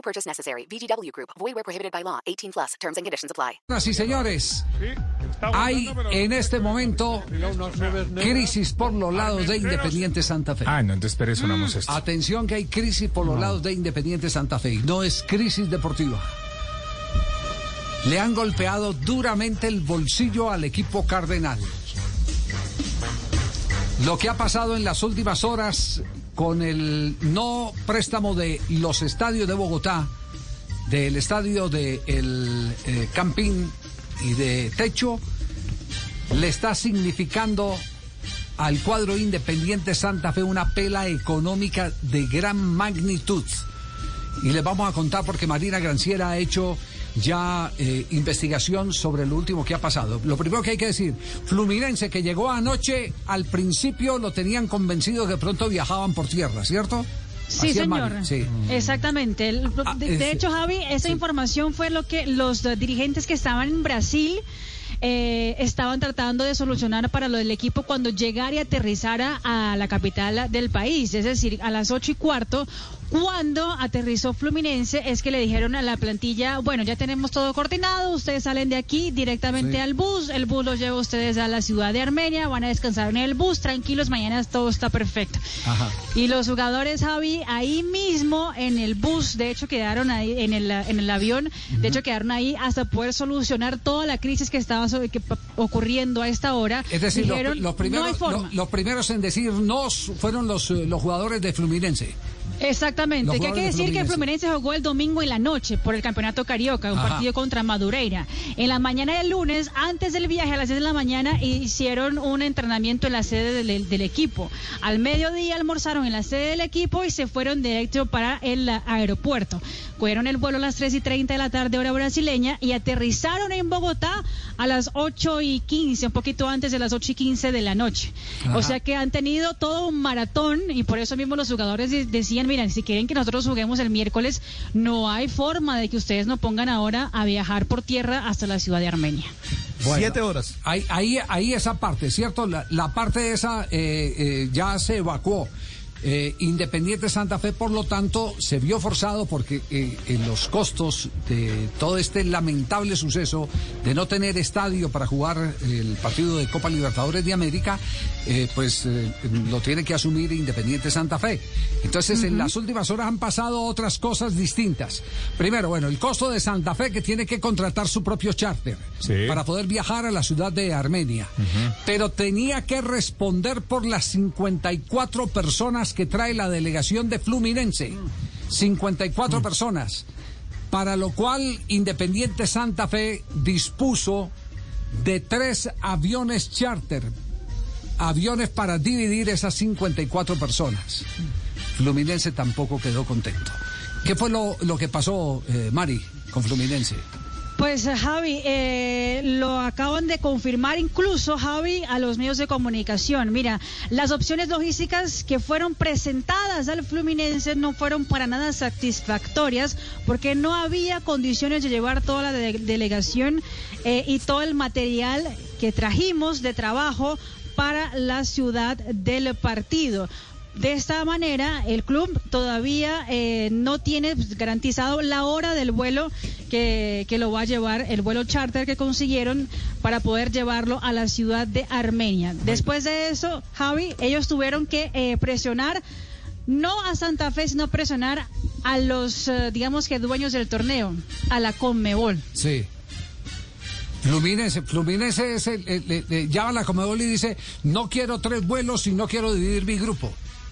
No purchase necessary. VGW Group. Void where prohibited by law. 18 plus. Terms and conditions apply. Señoras y señores, hay en este momento crisis por los lados de Independiente Santa Fe. Ah, no, entonces espere, sonamos esto. Atención que hay crisis por los lados de Independiente Santa Fe. No es crisis deportiva. Le han golpeado duramente el bolsillo al equipo cardenal. Lo que ha pasado en las últimas horas con el no préstamo de los estadios de Bogotá, del estadio de el eh, Campín y de Techo, le está significando al cuadro independiente Santa Fe una pela económica de gran magnitud. Y les vamos a contar porque Marina Granciera ha hecho ya eh, investigación sobre lo último que ha pasado. Lo primero que hay que decir, Fluminense que llegó anoche, al principio lo tenían convencido que pronto viajaban por tierra, ¿cierto? Sí, señor. Sí. Exactamente. El- Ah, de, hecho, Javi, esa sí. información fue lo que los dirigentes que estaban en Brasil eh, estaban tratando de solucionar para lo del equipo cuando llegara y aterrizara a la capital del país, es decir, a las ocho y cuarto. Cuando aterrizó Fluminense es que le dijeron a la plantilla, bueno, ya tenemos todo coordinado, ustedes salen de aquí directamente Sí. al bus, el bus los lleva a ustedes a la ciudad de Armenia, van a descansar en el bus, tranquilos, mañana todo está perfecto. Ajá. Y los jugadores, Javi, ahí mismo en el bus, de hecho quedaron ahí en el, en el avión, de hecho quedaron ahí hasta poder solucionar toda la crisis que estaba sobre- que ocurriendo a esta hora. Es decir, los, Dijeron, los primeros, no hay forma. lo- los primeros en decir no fueron los, eh, los jugadores de Fluminense. Exactamente, que hay que decir que Fluminense. Fluminense jugó el domingo en la noche por el Campeonato Carioca, un Ajá. partido contra Madureira. En la mañana del lunes, antes del viaje a las 10 de la mañana, hicieron un entrenamiento en la sede del, del equipo. Al mediodía almorzaron en la sede del equipo y se fueron directo para el aeropuerto. Cogieron el vuelo a las 3 y 30 de la tarde, hora brasileña, y aterrizaron en Bogotá a las 8 y 15, un poquito antes de las 8 y 15 de la noche. Ajá. O sea que han tenido todo un maratón y por eso mismo los jugadores de- decían, miren, si quieren que nosotros juguemos el miércoles, no hay forma de que ustedes nos pongan ahora a viajar por tierra hasta la ciudad de Armenia. Siete horas. Ahí, ahí, ahí esa parte, ¿cierto? La, la parte esa eh, eh, ya se evacuó. Eh, Independiente Santa Fe, por lo tanto, se vio forzado porque eh, en los costos de todo este lamentable suceso de no tener estadio para jugar el partido de Copa Libertadores de América, eh, pues eh, lo tiene que asumir Independiente Santa Fe. Entonces, en las últimas horas han pasado otras cosas distintas. Primero, bueno, el costo de Santa Fe que tiene que contratar su propio charter Sí. para poder viajar a la ciudad de Armenia. Pero tenía que responder por las 54 personas que trae la delegación de Fluminense. 54 personas. Para lo cual Independiente Santa Fe dispuso de tres aviones charter. Aviones para dividir esas 54 personas. Fluminense tampoco quedó contento. ¿Qué fue lo, lo que pasó, eh, Mari, con Fluminense? Pues eh, Javi, eh, lo acaban de confirmar incluso Javi a los medios de comunicación. Mira, las opciones logísticas que fueron presentadas al Fluminense no fueron para nada satisfactorias porque no había condiciones de llevar toda la de- delegación eh, y todo el material que trajimos de trabajo para la ciudad del partido. De esta manera, el club todavía eh, no tiene garantizado la hora del vuelo que, que lo va a llevar, el vuelo charter que consiguieron para poder llevarlo a la ciudad de Armenia. Después de eso, Javi, ellos tuvieron que eh, presionar no a Santa Fe, sino presionar a los, eh, digamos que dueños del torneo, a la Conmebol. Sí. Fluminense, Fluminense es el, el- el- el- llama a la Comedol y dice, no quiero tres vuelos y no quiero dividir mi grupo.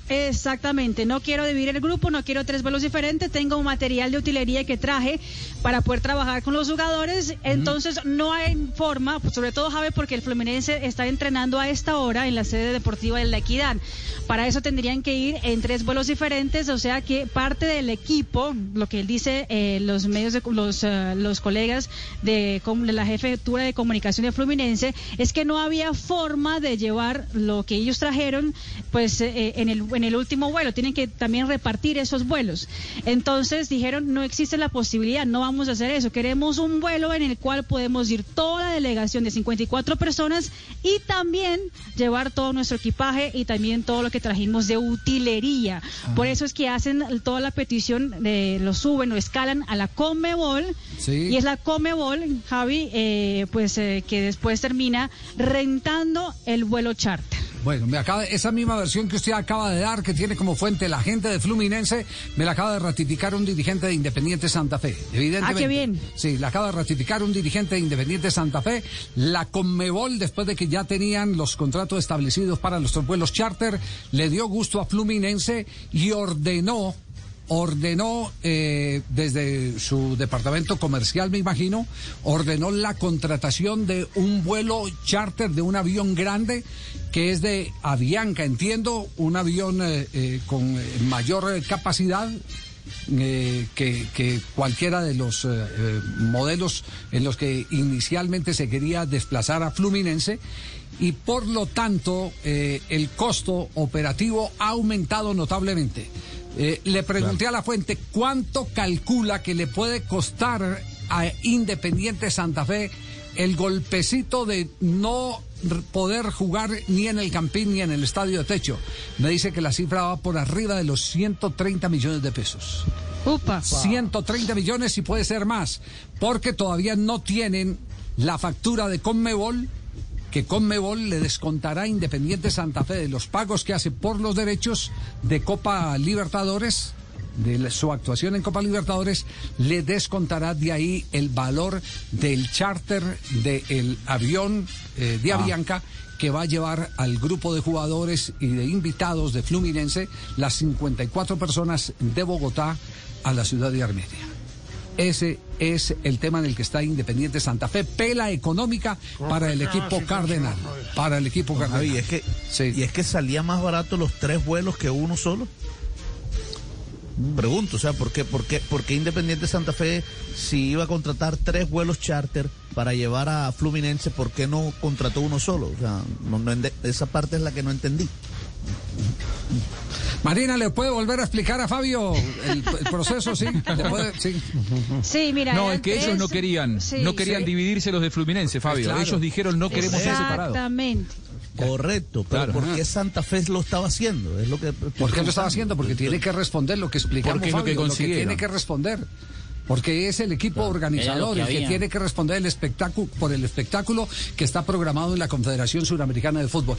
Exactamente, no quiero dividir el grupo, no quiero tres vuelos diferentes, tengo un material de utilería que traje para poder trabajar con los jugadores, entonces no hay forma, pues, sobre todo Javi, porque el Fluminense está entrenando a esta hora en la sede deportiva de la Equidad. Para eso tendrían que ir en tres vuelos diferentes, o sea que parte del equipo, lo que él dice, eh, los medios de los, eh, los colegas de, de la jefatura de comunicación de Fluminense, es que no había forma de llevar lo que ellos trajeron, pues eh, en el en el último vuelo, tienen que también repartir esos vuelos. Entonces dijeron, no existe la posibilidad, no vamos a hacer eso, queremos un vuelo en el cual podemos ir toda la delegación de 54 personas y también llevar todo nuestro equipaje y también todo lo que trajimos de utilería. Por eso es que hacen toda la petición, de, lo suben, lo escalan a la Comebol Sí. y es la Comebol, Javi, eh, pues eh, que después termina rentando el vuelo charter. Bueno, me acaba, esa misma versión que usted acaba de dar, que tiene como fuente la gente de Fluminense, me la acaba de ratificar un dirigente de Independiente Santa Fe. Evidentemente. Ah, qué bien. Sí, la acaba de ratificar un dirigente de Independiente Santa Fe. La Conmebol, después de que ya tenían los contratos establecidos para los vuelos charter, le dio gusto a Fluminense y ordenó ordenó eh, desde su departamento comercial, me imagino, ordenó la contratación de un vuelo charter de un avión grande que es de Avianca, entiendo, un avión eh, eh, con mayor capacidad. que, cualquiera de los modelos en los que inicialmente se quería desplazar a Fluminense y por lo tanto el costo operativo ha aumentado notablemente. Eh, le pregunté a la fuente cuánto calcula que le puede costar a Independiente Santa Fe el golpecito de no poder jugar ni en el Campín ni en el Estadio de Techo. Me dice que la cifra va por arriba de los 130 millones de pesos. Upa. 130 millones y puede ser más, porque todavía no tienen la factura de Conmebol, que Conmebol le descontará a Independiente Santa Fe de los pagos que hace por los derechos de Copa Libertadores, de su actuación en Copa Libertadores, le descontará de ahí el valor del charter del avión eh, de Avianca que va a llevar al grupo de jugadores y de invitados de Fluminense, las 54 personas de Bogotá, a la ciudad de Armenia. Ese es el tema en el que está Independiente Santa Fe, pela económica para el equipo Cardenal. Para el equipo Cardenal. Javi, y es que Sí. y es que salía más barato los tres vuelos que uno solo. Pregunto, o sea, ¿por qué, por qué, por qué Independiente Santa Fe si iba a contratar tres vuelos charter para llevar a Fluminense, por qué no contrató uno solo? O sea, no- no ende- esa parte es la que no entendí. Marina, ¿le puede volver a explicar a Fabio el, el proceso? Sí, ¿Le puede? sí. Sí, mira. No, es que ellos no querían, Sí, no querían sí. dividirse los de Fluminense, Fabio. claro. Ellos dijeron no queremos ser separados. Exactamente. Correcto, pero Claro. ¿por qué Santa Fe lo estaba haciendo? Es lo que ¿Por qué lo estaba haciendo? Porque tiene que responder lo que explicamos, Porque es lo que Fabio, tiene que responder. Porque es el equipo organizador que el que tiene que responder el espectáculo, por el espectáculo que está programado en la Confederación Suramericana de Fútbol.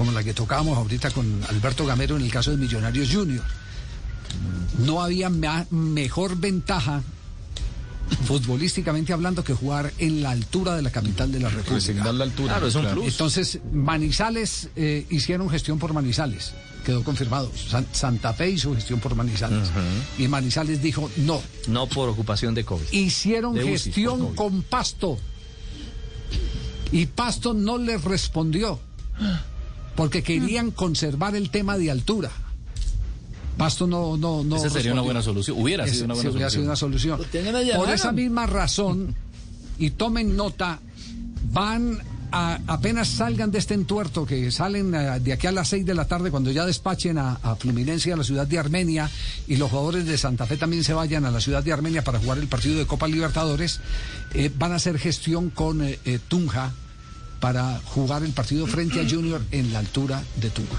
Como la que tocábamos ahorita con Alberto Gamero en el caso de Millonarios Junior. No había mejor ventaja futbolísticamente hablando que jugar en la altura de la capital de la República. La altura. Claro, es un plus. Entonces, Manizales eh, hicieron gestión por Manizales. Quedó confirmado. San- Santa Fe hizo gestión por Manizales. Y Manizales dijo no. No por ocupación de COVID. Hicieron De gestión COVID. con Pasto. Y Pasto no les respondió. Porque querían conservar el tema de altura. Pasto no, no, no. Esa sería una buena solución. Hubiera Ese- sido una buena hubiera sido una solución. solución. Por esa misma razón, y tomen nota, van a, apenas salgan de este entuerto, que salen eh, de aquí a las 6 de la tarde, cuando ya despachen a, a Fluminense a la ciudad de Armenia, y los jugadores de Santa Fe también se vayan a la ciudad de Armenia para jugar el partido de Copa Libertadores, eh, van a hacer gestión con eh, eh, Tunja para jugar el partido frente a Junior en la altura de Tunja.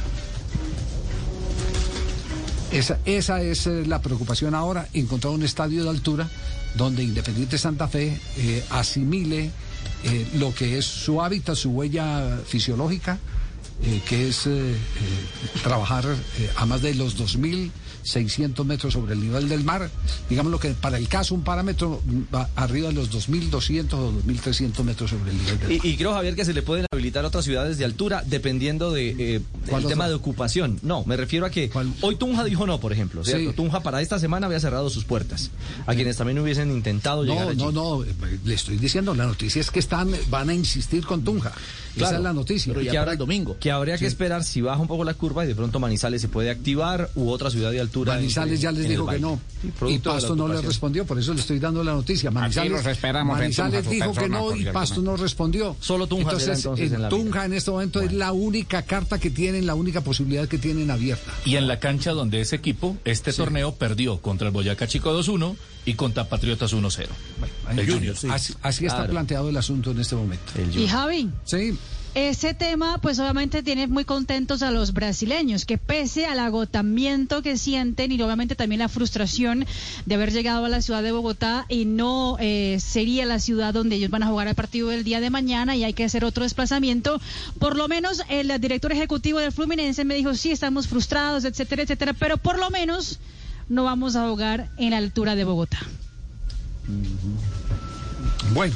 Esa, esa es eh, la preocupación ahora, encontrar un estadio de altura donde Independiente Santa Fe eh, asimile eh, lo que es su hábitat, su huella fisiológica, que es trabajar a más de los 2.600 metros sobre el nivel del mar. Digamos lo que para el caso un parámetro va arriba de los 2.200 o 2.300 metros sobre el nivel del mar. Y, y creo, Javier, que se le pueden habilitar otras ciudades de altura dependiendo de, eh, ¿Cuál del tema de ocupación. No, me refiero a que ¿Cuál? hoy Tunja dijo no, por ejemplo. ¿cierto? Sí. Tunja para esta semana había cerrado sus puertas. A quienes también hubiesen intentado llegar No, allí. no, no, eh, le estoy diciendo, la noticia es que están, van a insistir con Tunja. Esa es la noticia. pero ya que para habrá, el domingo. Que habría que esperar si baja un poco la curva y de pronto Manizales se puede activar u otra ciudad de altura. Manizales en- ya les dijo que no. Sí, Y Pasto no le respondió, por eso le estoy dando la noticia. Manizales, los esperamos en Manizales dijo que no y Pasto no respondió. Solo Tunja Entonces, entonces en la Tunja vida. en este momento es la única carta que tienen, la única posibilidad que tienen abierta. Y en la cancha donde ese equipo, este torneo perdió contra el Boyacá Chico 2-1 y contra Patriotas 1-0. El Junior. Así, así está planteado el asunto en este momento. El Y. Javi, Sí, ese tema pues obviamente tiene muy contentos a los brasileños, que pese al agotamiento que sienten y obviamente también la frustración de haber llegado a la ciudad de Bogotá y no eh, sería la ciudad donde ellos van a jugar el partido del día de mañana y hay que hacer otro desplazamiento, por lo menos el director ejecutivo del Fluminense me dijo, sí, estamos frustrados, etcétera, etcétera, pero por lo menos no vamos a jugar en la altura de Bogotá. bueno.